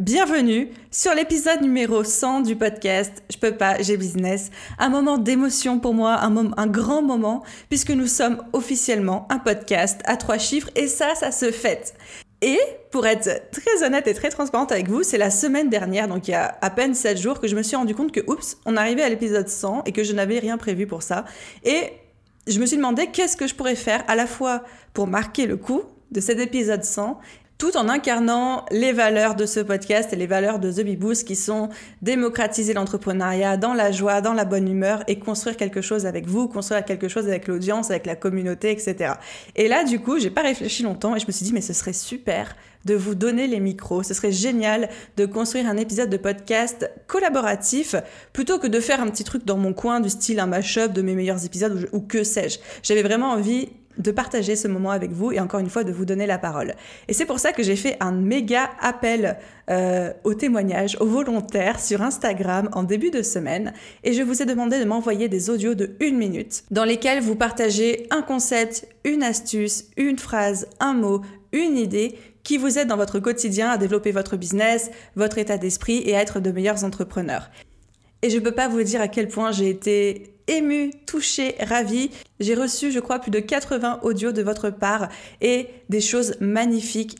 Bienvenue sur l'épisode numéro 100 du podcast Je peux pas, j'ai business. Un moment d'émotion pour moi, un, un grand moment, puisque nous sommes officiellement un podcast à trois chiffres et ça, ça se fête. Et pour être très honnête et très transparente avec vous, c'est la semaine dernière, donc il y a à peine 7 jours, que je me suis rendu compte que, oups, on arrivait à l'épisode 100 et que je n'avais rien prévu pour ça. Et je me suis demandé qu'est-ce que je pourrais faire à la fois pour marquer le coup de cet épisode 100 tout en incarnant les valeurs de ce podcast et les valeurs de The Beboost qui sont démocratiser l'entrepreneuriat dans la joie, dans la bonne humeur et construire quelque chose avec vous, construire quelque chose avec l'audience, avec la communauté, etc. Et là, du coup, j'ai pas réfléchi longtemps et je me suis dit, mais ce serait super de vous donner les micros. Ce serait génial de construire un épisode de podcast collaboratif plutôt que de faire un petit truc dans mon coin du style un mashup de mes meilleurs épisodes ou, que sais-je. J'avais vraiment envie de partager ce moment avec vous et encore une fois de vous donner la parole. Et c'est pour ça que j'ai fait un méga appel euh, au témoignage, aux volontaires sur Instagram en début de semaine et je vous ai demandé de m'envoyer des audios de une minute dans lesquels vous partagez un concept, une astuce, une phrase, un mot, une idée qui vous aide dans votre quotidien à développer votre business, votre état d'esprit et à être de meilleurs entrepreneurs. Et je ne peux pas vous dire à quel point j'ai été émue, touchée, ravie. J'ai reçu, je crois, plus de 80 audios de votre part et des choses magnifiques.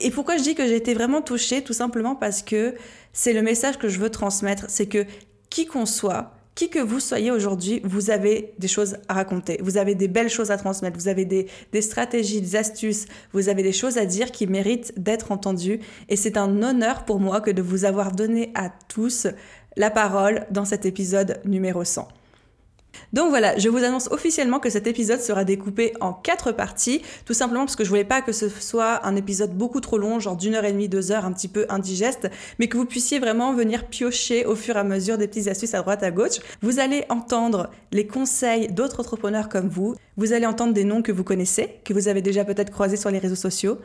Et pourquoi je dis que j'ai été vraiment touchée? Tout simplement parce que c'est le message que je veux transmettre, c'est que qui qu'on soit, qui que vous soyez aujourd'hui, vous avez des choses à raconter, vous avez des belles choses à transmettre, vous avez des, des stratégies, des astuces, vous avez des choses à dire qui méritent d'être entendues. Et c'est un honneur pour moi que de vous avoir donné à tous la parole dans cet épisode numéro 100. Donc voilà, je vous annonce officiellement que cet épisode sera découpé en quatre parties, tout simplement parce que je voulais pas que ce soit un épisode beaucoup trop long, genre d'une heure et demie, deux heures, un petit peu indigeste, mais que vous puissiez vraiment venir piocher au fur et à mesure des petites astuces à droite à gauche. Vous allez entendre les conseils d'autres entrepreneurs comme vous, vous allez entendre des noms que vous connaissez, que vous avez déjà peut-être croisés sur les réseaux sociaux,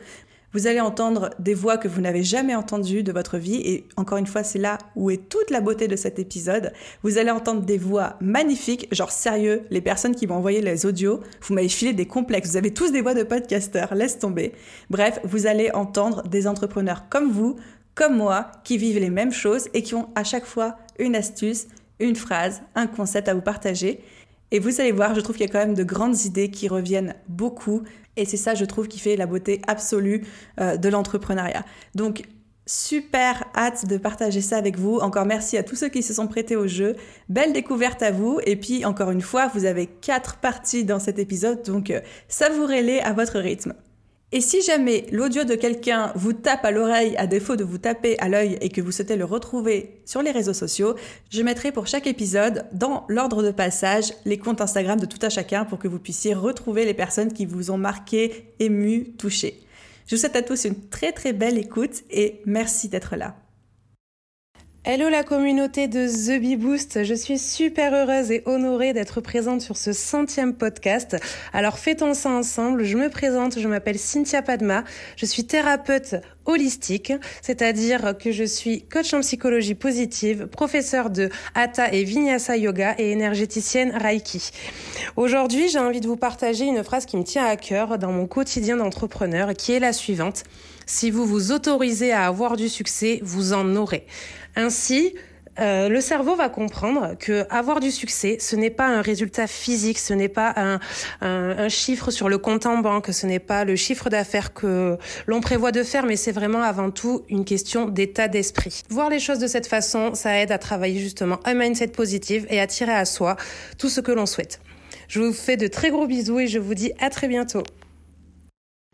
vous allez entendre des voix que vous n'avez jamais entendues de votre vie et encore une fois, c'est là où est toute la beauté de cet épisode. Vous allez entendre des voix magnifiques, genre sérieux, les personnes qui m'ont envoyé les audios, vous m'avez filé des complexes, vous avez tous des voix de podcasteurs, laisse tomber. Bref, vous allez entendre des entrepreneurs comme vous, comme moi, qui vivent les mêmes choses et qui ont à chaque fois une astuce, une phrase, un concept à vous partager. Et vous allez voir, je trouve qu'il y a quand même de grandes idées qui reviennent beaucoup. Et c'est ça, je trouve, qui fait la beauté absolue euh, de l'entrepreneuriat. Donc, super hâte de partager ça avec vous. Encore merci à tous ceux qui se sont prêtés au jeu. Belle découverte à vous. Et puis, encore une fois, vous avez quatre parties dans cet épisode, donc euh, savourez-les à votre rythme. Et si jamais l'audio de quelqu'un vous tape à l'oreille à défaut de vous taper à l'œil et que vous souhaitez le retrouver sur les réseaux sociaux, je mettrai pour chaque épisode dans l'ordre de passage les comptes Instagram de tout à chacun pour que vous puissiez retrouver les personnes qui vous ont marqué, ému, touché. Je vous souhaite à tous une très très belle écoute et merci d'être là. Hello la communauté de The Bee Boost, je suis super heureuse et honorée d'être présente sur ce centième podcast. Alors fêtons ça ensemble, je me présente, je m'appelle Cynthia Padma, je suis thérapeute holistique, c'est-à-dire que je suis coach en psychologie positive, professeur de Hatha et Vinyasa Yoga et énergéticienne Reiki. Aujourd'hui, j'ai envie de vous partager une phrase qui me tient à cœur dans mon quotidien d'entrepreneur qui est la suivante. Si vous vous autorisez à avoir du succès, vous en aurez. Ainsi, euh, le cerveau va comprendre que avoir du succès, ce n'est pas un résultat physique, ce n'est pas un, un, chiffre sur le compte en banque, ce n'est pas le chiffre d'affaires que l'on prévoit de faire, mais c'est vraiment avant tout une question d'état d'esprit. Voir les choses de cette façon, ça aide à travailler justement un mindset positif et à tirer à soi tout ce que l'on souhaite. Je vous fais de très gros bisous et je vous dis à très bientôt.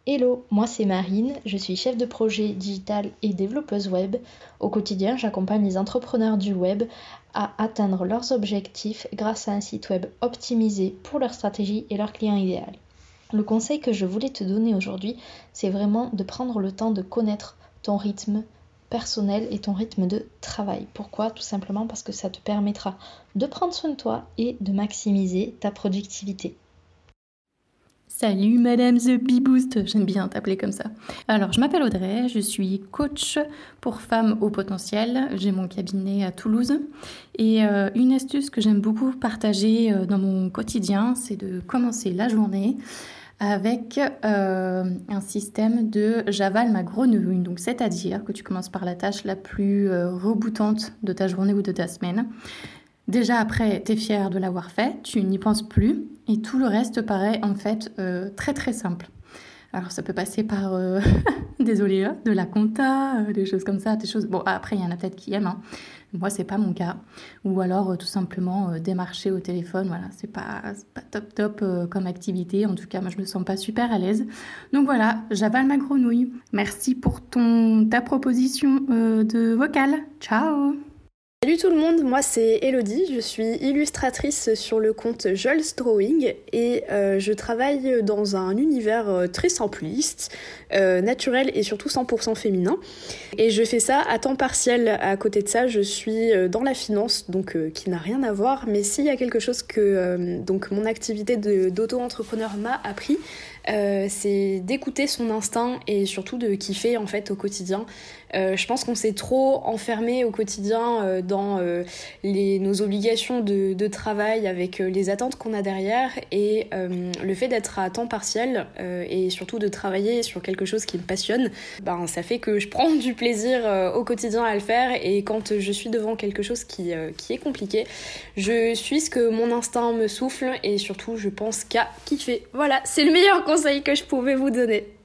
Hello, moi c'est Marine, je suis chef de projet digital et développeuse web. Au quotidien, j'accompagne les entrepreneurs du web à atteindre leurs objectifs grâce à un site web optimisé pour leur stratégie et leur client idéal. Le conseil que je voulais te donner aujourd'hui, c'est vraiment de prendre le temps de connaître ton rythme personnel et ton rythme de travail. Pourquoi? Tout simplement parce que ça te permettra de prendre soin de toi et de maximiser ta productivité. Salut Madame The Bee Boost, j'aime bien t'appeler comme ça. Alors, je m'appelle Audrey, je suis coach pour femmes au potentiel. J'ai mon cabinet à Toulouse. Et euh, une astuce que j'aime beaucoup partager euh, dans mon quotidien, c'est de commencer la journée avec euh, un système de j'avale ma grenouille. Donc, c'est-à-dire que tu commences par la tâche la plus reboutante de ta journée ou de ta semaine. Déjà après, tu es fier de l'avoir fait, tu n'y penses plus et tout le reste paraît en fait euh, très très simple. Alors ça peut passer par, euh, désolé, hein, de la compta, euh, des choses comme ça, des choses... Bon, après, il y en a peut-être qui aiment, hein. moi c'est pas mon cas. Ou alors tout simplement démarcher au téléphone, voilà, c'est pas, pas top top comme activité, en tout cas moi je me sens pas super à l'aise. Donc voilà, j'avale ma grenouille. Merci pour ton, ta proposition de vocal. Ciao Salut tout le monde, moi c'est Elodie, je suis illustratrice sur le compte Jules Drawing et euh, je travaille dans un univers euh, très simpliste, euh, naturel et surtout 100% féminin. Et je fais ça à temps partiel. À côté de ça, je suis dans la finance, donc qui n'a rien à voir, mais s'il y a quelque chose que donc mon activité d'auto-entrepreneur m'a appris, c'est d'écouter son instinct et surtout de kiffer en fait au quotidien. Euh, je pense qu'on s'est trop enfermé au quotidien euh, dans euh, les, nos obligations de, de travail avec les attentes qu'on a derrière et le fait d'être à temps partiel et surtout de travailler sur quelque chose qui me passionne, ben, ça fait que je prends du plaisir au quotidien à le faire et quand je suis devant quelque chose qui, qui est compliqué, je suis ce que mon instinct me souffle et surtout je pense qu'à kiffer. Voilà, c'est le meilleur conseil que je pouvais vous donner.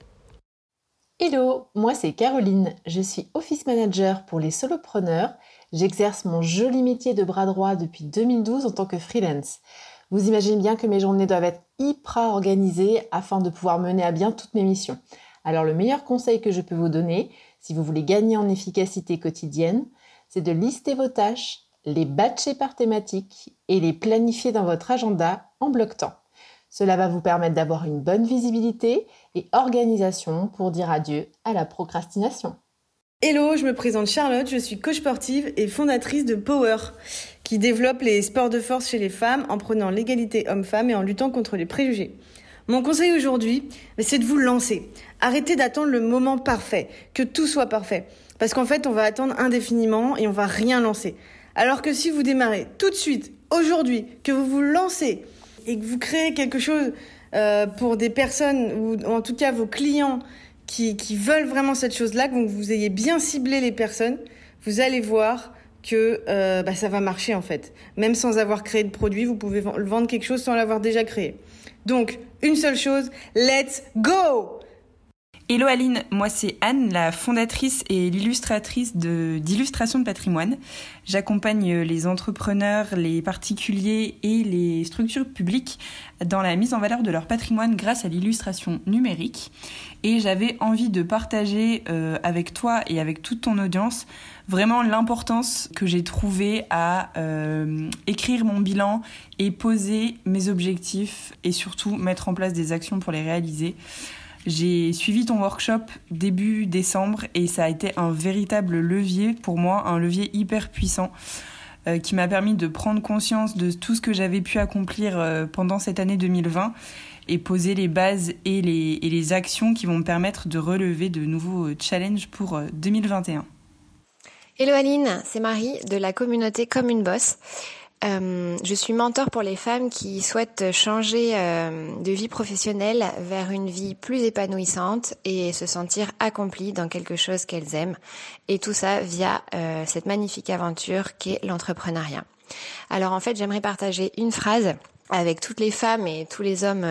Hello, moi c'est Caroline, je suis office manager pour les solopreneurs. J'exerce mon joli métier de bras droit depuis 2012 en tant que freelance. Vous imaginez bien que mes journées doivent être hyper organisées afin de pouvoir mener à bien toutes mes missions. Alors le meilleur conseil que je peux vous donner, si vous voulez gagner en efficacité quotidienne, c'est de lister vos tâches, les batcher par thématique et les planifier dans votre agenda en bloc temps. Cela va vous permettre d'avoir une bonne visibilité et organisation pour dire adieu à la procrastination. Hello, je me présente Charlotte, je suis coach sportive et fondatrice de Power, qui développe les sports de force chez les femmes en prenant l'égalité homme-femme et en luttant contre les préjugés. Mon conseil aujourd'hui, c'est de vous lancer. Arrêtez d'attendre le moment parfait, que tout soit parfait. Parce qu'en fait, on va attendre indéfiniment et on va rien lancer. Alors que si vous démarrez tout de suite, aujourd'hui, que vous vous lancez, et que vous créez quelque chose euh, pour des personnes, ou en tout cas vos clients qui, qui veulent vraiment cette chose-là, que vous ayez bien ciblé les personnes, vous allez voir que euh, bah, ça va marcher en fait. Même sans avoir créé de produit, vous pouvez vendre quelque chose sans l'avoir déjà créé. Donc, une seule chose, let's go Hello Aline, moi c'est Anne, la fondatrice et l'illustratrice d'Illustration de, patrimoine. J'accompagne les entrepreneurs, les particuliers et les structures publiques dans la mise en valeur de leur patrimoine grâce à l'illustration numérique. Et j'avais envie de partager euh, avec toi et avec toute ton audience vraiment l'importance que j'ai trouvée à euh, écrire mon bilan et poser mes objectifs et surtout mettre en place des actions pour les réaliser. J'ai suivi ton workshop début décembre et ça a été un véritable levier pour moi, un levier hyper puissant euh, qui m'a permis de prendre conscience de tout ce que j'avais pu accomplir euh, pendant cette année 2020 et poser les bases et les, actions qui vont me permettre de relever de nouveaux challenges pour 2021. Euh, Hello Aline, c'est Marie de la communauté Comme une Bosse. Euh, je suis mentor pour les femmes qui souhaitent changer euh, de vie professionnelle vers une vie plus épanouissante et se sentir accomplies dans quelque chose qu'elles aiment. Et tout ça via euh, cette magnifique aventure qu'est l'entrepreneuriat. Alors en fait, j'aimerais partager une phrase avec toutes les femmes et tous les hommes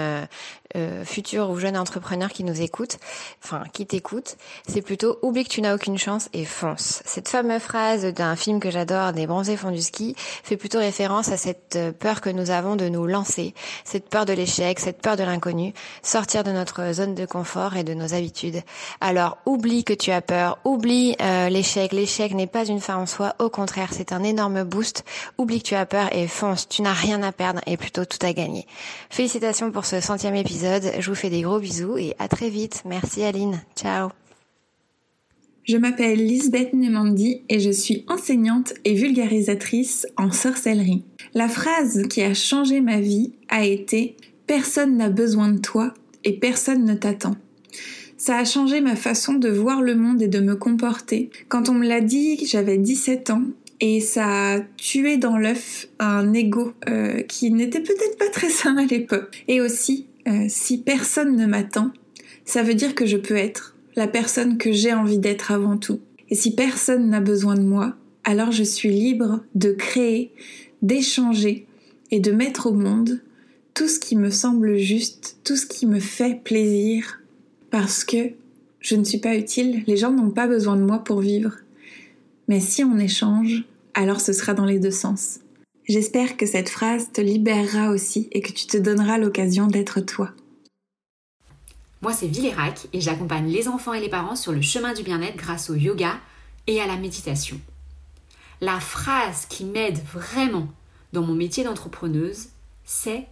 euh, futurs ou jeunes entrepreneurs qui nous écoutent, enfin qui t'écoutent, c'est plutôt oublie que tu n'as aucune chance et fonce. Cette fameuse phrase d'un film que j'adore, des bronzés font du ski, fait plutôt référence à cette euh, peur que nous avons de nous lancer, cette peur de l'échec, cette peur de l'inconnu, sortir de notre zone de confort et de nos habitudes. Alors oublie que tu as peur, oublie euh, l'échec. L'échec n'est pas une fin en soi, au contraire, c'est un énorme boost. Oublie que tu as peur et fonce. Tu n'as rien à perdre et plutôt tout à gagner. Félicitations pour ce centième épisode je vous fais des gros bisous et à très vite. Merci Aline. Ciao. Je m'appelle Lisbeth Nemandi et je suis enseignante et vulgarisatrice en sorcellerie. La phrase qui a changé ma vie a été Personne n'a besoin de toi et personne ne t'attend. Ça a changé ma façon de voir le monde et de me comporter. Quand on me l'a dit, j'avais 17 ans et ça a tué dans l'œuf un ego euh, qui n'était peut-être pas très sain à l'époque. Et aussi, euh, si personne ne m'attend, ça veut dire que je peux être la personne que j'ai envie d'être avant tout. Et si personne n'a besoin de moi, alors je suis libre de créer, d'échanger et de mettre au monde tout ce qui me semble juste, tout ce qui me fait plaisir, parce que je ne suis pas utile, les gens n'ont pas besoin de moi pour vivre. Mais si on échange, alors ce sera dans les deux sens. J'espère que cette phrase te libérera aussi et que tu te donneras l'occasion d'être toi. Moi, c'est Villérac et j'accompagne les enfants et les parents sur le chemin du bien-être grâce au yoga et à la méditation. La phrase qui m'aide vraiment dans mon métier d'entrepreneuse, c'est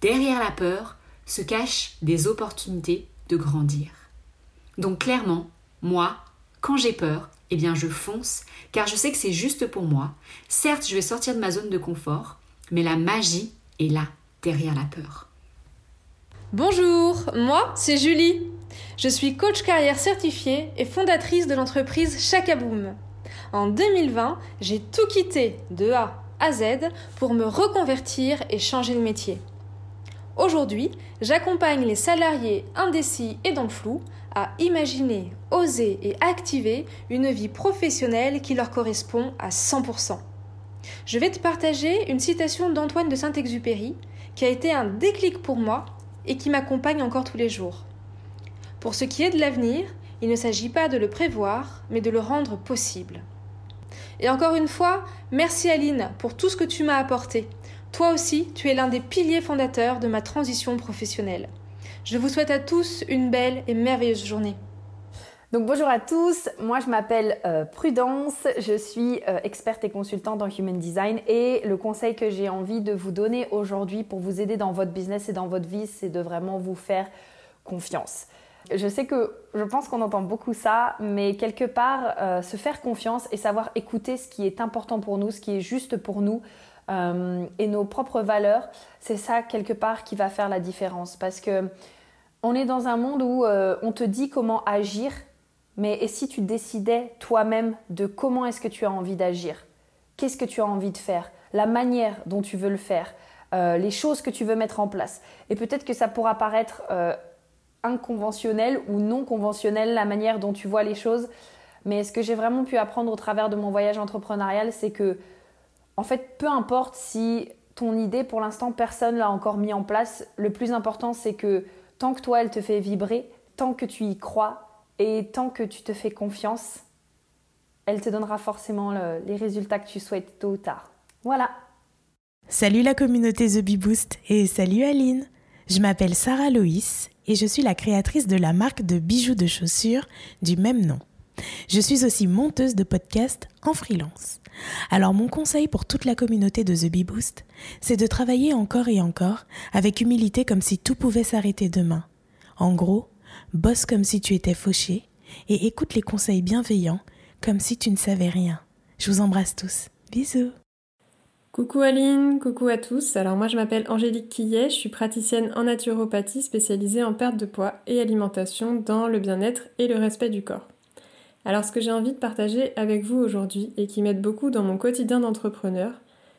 Derrière la peur se cachent des opportunités de grandir. Donc clairement, moi, quand j'ai peur, eh bien je fonce, car je sais que c'est juste pour moi. Certes, je vais sortir de ma zone de confort, mais la magie est là, derrière la peur. Bonjour, moi c'est Julie. Je suis coach carrière certifiée et fondatrice de l'entreprise Chakaboom. En 2020, j'ai tout quitté de A à Z pour me reconvertir et changer de métier. Aujourd'hui, j'accompagne les salariés indécis et dans le flou à imaginer, oser et activer une vie professionnelle qui leur correspond à 100%. Je vais te partager une citation d'Antoine de Saint-Exupéry qui a été un déclic pour moi et qui m'accompagne encore tous les jours. Pour ce qui est de l'avenir, il ne s'agit pas de le prévoir, mais de le rendre possible. Et encore une fois, merci Aline pour tout ce que tu m'as apporté. Toi aussi, tu es l'un des piliers fondateurs de ma transition professionnelle. Je vous souhaite à tous une belle et merveilleuse journée. Donc bonjour à tous, moi je m'appelle euh, Prudence, je suis euh, experte et consultante en Human Design et le conseil que j'ai envie de vous donner aujourd'hui pour vous aider dans votre business et dans votre vie, c'est de vraiment vous faire confiance. Je sais que je pense qu'on entend beaucoup ça, mais quelque part, euh, se faire confiance et savoir écouter ce qui est important pour nous, ce qui est juste pour nous et nos propres valeurs, c'est ça quelque part qui va faire la différence. Parce que on est dans un monde où on te dit comment agir, mais et si tu décidais toi-même de comment est-ce que tu as envie d'agir? Qu'est-ce que tu as envie de faire? La manière dont tu veux le faire euh, Les choses que tu veux mettre en place Et peut-être que ça pourra paraître euh, inconventionnel ou non conventionnel la manière dont tu vois les choses. Mais ce que j'ai vraiment pu apprendre au travers de mon voyage entrepreneurial, c'est que, en fait, peu importe si ton idée, pour l'instant, personne l'a encore mis en place, le plus important, c'est que tant que toi, elle te fait vibrer, tant que tu y crois, et tant que tu te fais confiance, elle te donnera forcément les résultats que tu souhaites tôt ou tard. Voilà. Salut la communauté The Bee Boost et salut Aline. Je m'appelle Sarah Loïs et je suis la créatrice de la marque de bijoux de chaussures du même nom. Je suis aussi monteuse de podcast en freelance. Alors mon conseil pour toute la communauté de The Bee Boost, c'est de travailler encore et encore avec humilité comme si tout pouvait s'arrêter demain. En gros, bosse comme si tu étais fauché et écoute les conseils bienveillants comme si tu ne savais rien. Je vous embrasse tous. Bisous. Coucou Aline, coucou à tous. Alors moi je m'appelle Angélique Quillet, je suis praticienne en naturopathie spécialisée en perte de poids et alimentation dans le bien-être et le respect du corps. Alors ce que j'ai envie de partager avec vous aujourd'hui et qui m'aide beaucoup dans mon quotidien d'entrepreneur,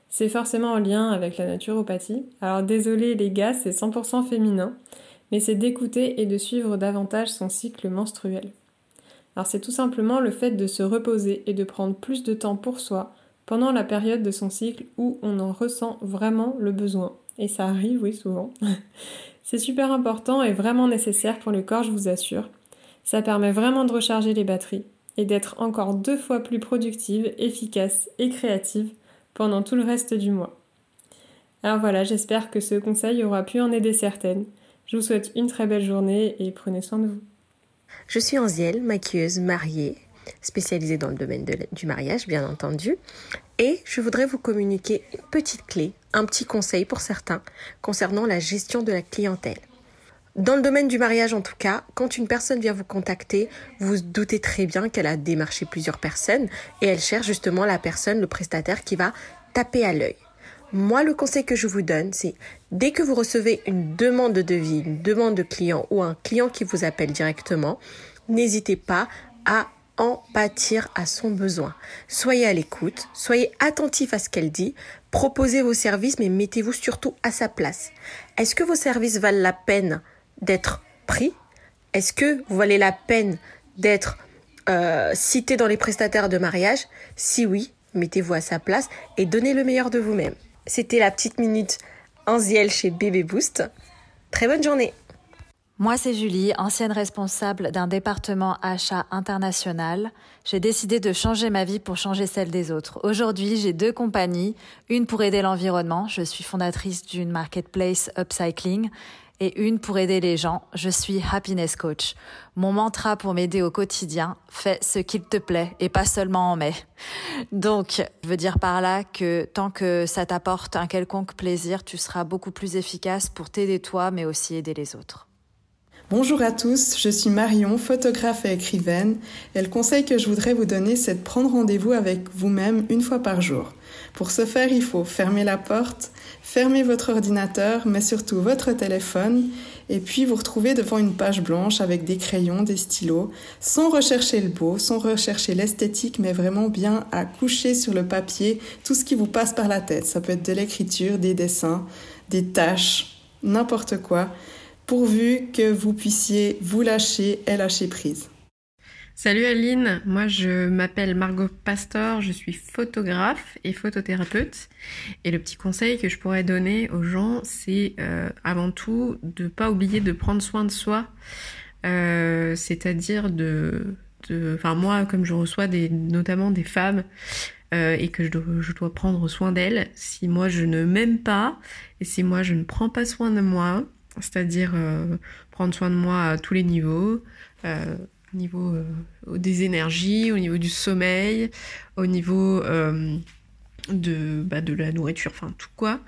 c'est forcément en lien avec la naturopathie. Alors désolé les gars, c'est 100% féminin, mais c'est d'écouter et de suivre davantage son cycle menstruel. Alors c'est tout simplement le fait de se reposer et de prendre plus de temps pour soi pendant la période de son cycle où on en ressent vraiment le besoin. Et ça arrive, oui, souvent. c'est super important et vraiment nécessaire pour le corps, je vous assure. Ça permet vraiment de recharger les batteries et d'être encore deux fois plus productive, efficace et créative pendant tout le reste du mois. Alors voilà, j'espère que ce conseil aura pu en aider certaines. Je vous souhaite une très belle journée et prenez soin de vous. Je suis Anziel, maquilleuse mariée, spécialisée dans le domaine du mariage, bien entendu. Et je voudrais vous communiquer une petite clé, un petit conseil pour certains concernant la gestion de la clientèle. Dans le domaine du mariage, en tout cas, quand une personne vient vous contacter, vous doutez très bien qu'elle a démarché plusieurs personnes et elle cherche justement la personne, le prestataire qui va taper à l'œil. Moi, le conseil que je vous donne, c'est dès que vous recevez une demande de devis, une demande de client ou un client qui vous appelle directement, n'hésitez pas à en pâtir à son besoin. Soyez à l'écoute, soyez attentif à ce qu'elle dit, proposez vos services, mais mettez-vous surtout à sa place. Est-ce que vos services valent la peine d'être pris Est-ce que vous valez la peine d'être euh, cité dans les prestataires de mariage? Si oui, mettez-vous à sa place et donnez le meilleur de vous-même. C'était la petite minute Anziel chez Bébé Boost. Très bonne journée moi, c'est Julie, ancienne responsable d'un département achat international. J'ai décidé de changer ma vie pour changer celle des autres. Aujourd'hui, j'ai deux compagnies, une pour aider l'environnement, je suis fondatrice d'une marketplace upcycling, et une pour aider les gens, je suis happiness coach. Mon mantra pour m'aider au quotidien, fais ce qu'il te plaît et pas seulement en mai. Donc, je veux dire par là que tant que ça t'apporte un quelconque plaisir, tu seras beaucoup plus efficace pour t'aider toi, mais aussi aider les autres. Bonjour à tous, je suis Marion, photographe et écrivaine, et le conseil que je voudrais vous donner, c'est de prendre rendez-vous avec vous-même une fois par jour. Pour ce faire, il faut fermer la porte, fermer votre ordinateur, mais surtout votre téléphone, et puis vous retrouver devant une page blanche avec des crayons, des stylos, sans rechercher le beau, sans rechercher l'esthétique, mais vraiment bien à coucher sur le papier tout ce qui vous passe par la tête. Ça peut être de l'écriture, des dessins, des tâches, n'importe quoi pourvu que vous puissiez vous lâcher et lâcher prise. Salut Aline, moi je m'appelle Margot Pastor, je suis photographe et photothérapeute. Et le petit conseil que je pourrais donner aux gens, c'est euh, avant tout de pas oublier de prendre soin de soi. Euh, c'est-à-dire de, enfin moi comme je reçois des, notamment des femmes euh, et que je dois, je dois prendre soin d'elles, si moi je ne m'aime pas et si moi je ne prends pas soin de moi, c'est-à-dire euh, prendre soin de moi à tous les niveaux, euh, au niveau euh, des énergies, au niveau du sommeil, au niveau de, bah, de la nourriture, enfin tout quoi.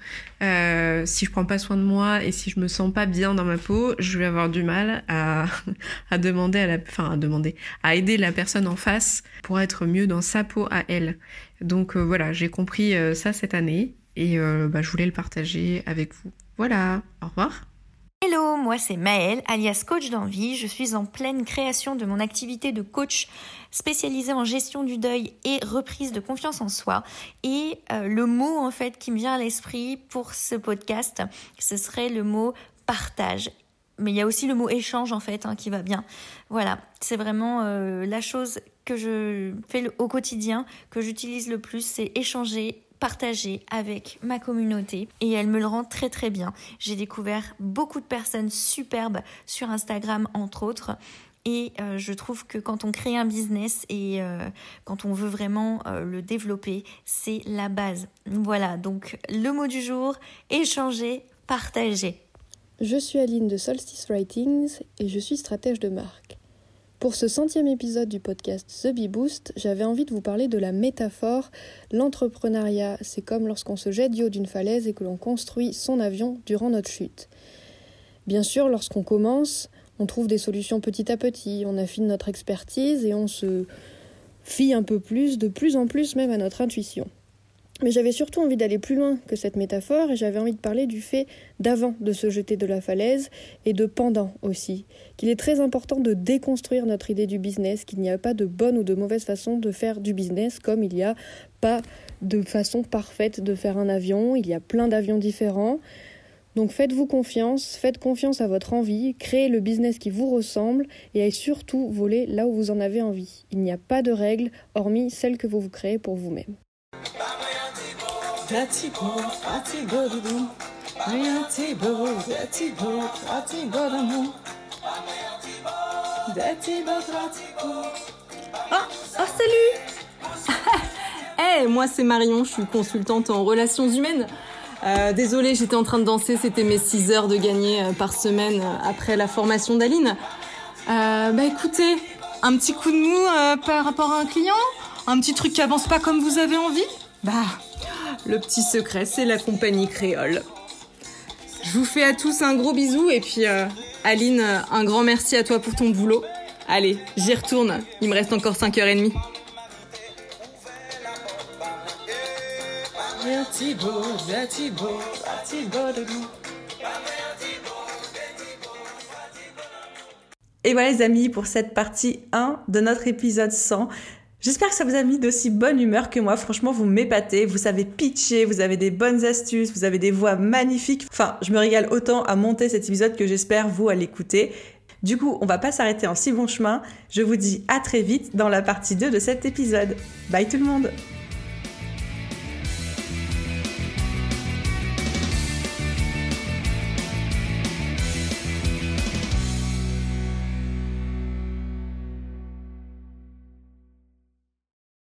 si je prends pas soin de moi et si je me sens pas bien dans ma peau, je vais avoir du mal à, à demander à la, enfin à demander, à aider la personne en face pour être mieux dans sa peau à elle. Donc voilà, j'ai compris ça cette année et bah, je voulais le partager avec vous. Voilà, au revoir. Hello, moi c'est Maëlle, alias coach d'envie. Je suis en pleine création de mon activité de coach spécialisée en gestion du deuil et reprise de confiance en soi. Et euh, le mot en fait qui me vient à l'esprit pour ce podcast, ce serait le mot partage. Mais il y a aussi le mot échange en fait hein, qui va bien. Voilà, c'est vraiment euh, la chose que je fais au quotidien, que j'utilise le plus, c'est échanger partager avec ma communauté et elle me le rend très très bien. J'ai découvert beaucoup de personnes superbes sur Instagram entre autres et euh, je trouve que quand on crée un business et euh, quand on veut vraiment euh, le développer, c'est la base. Voilà, donc le mot du jour, échanger, partager. Je suis Aline de Solstice Writings et je suis stratège de marque. Pour ce centième épisode du podcast The Bee Boost, j'avais envie de vous parler de la métaphore. L'entrepreneuriat, c'est comme lorsqu'on se jette du haut d'une falaise et que l'on construit son avion durant notre chute. Bien sûr, lorsqu'on commence, on trouve des solutions petit à petit, on affine notre expertise et on se fie un peu plus, de plus en plus même à notre intuition. Mais j'avais surtout envie d'aller plus loin que cette métaphore et j'avais envie de parler du fait d'avant de se jeter de la falaise et de pendant aussi. Qu'il est très important de déconstruire notre idée du business, qu'il n'y a pas de bonne ou de mauvaise façon de faire du business comme il n'y a pas de façon parfaite de faire un avion, il y a plein d'avions différents. Donc faites-vous confiance, faites confiance à votre envie, créez le business qui vous ressemble et surtout voler là où vous en avez envie. Il n'y a pas de règles hormis celles que vous vous créez pour vous-même. Ah, ah salut. Eh, moi c'est Marion, je suis consultante en relations humaines. Euh, désolée, j'étais en train de danser, c'était mes 6 heures de gagner euh, par semaine euh, après la formation d'Aline. Bah écoutez, un petit coup de mou par rapport à un client? Un petit truc qui avance pas comme vous avez envie? Bah, le petit secret, c'est la compagnie créole. Je vous fais à tous un gros bisou et puis euh, Aline, un grand merci à toi pour ton boulot. Allez, j'y retourne. Il me reste encore 5h30. Et voilà les amis pour cette partie 1 de notre épisode 100. J'espère que ça vous a mis d'aussi bonne humeur que moi. Franchement, vous m'épatez, vous savez pitcher, vous avez des bonnes astuces, vous avez des voix magnifiques. Enfin, je me régale autant à monter cet épisode que j'espère vous à l'écouter. Du coup, on va pas s'arrêter en si bon chemin. Je vous dis à très vite dans la partie 2 de cet épisode. Bye tout le monde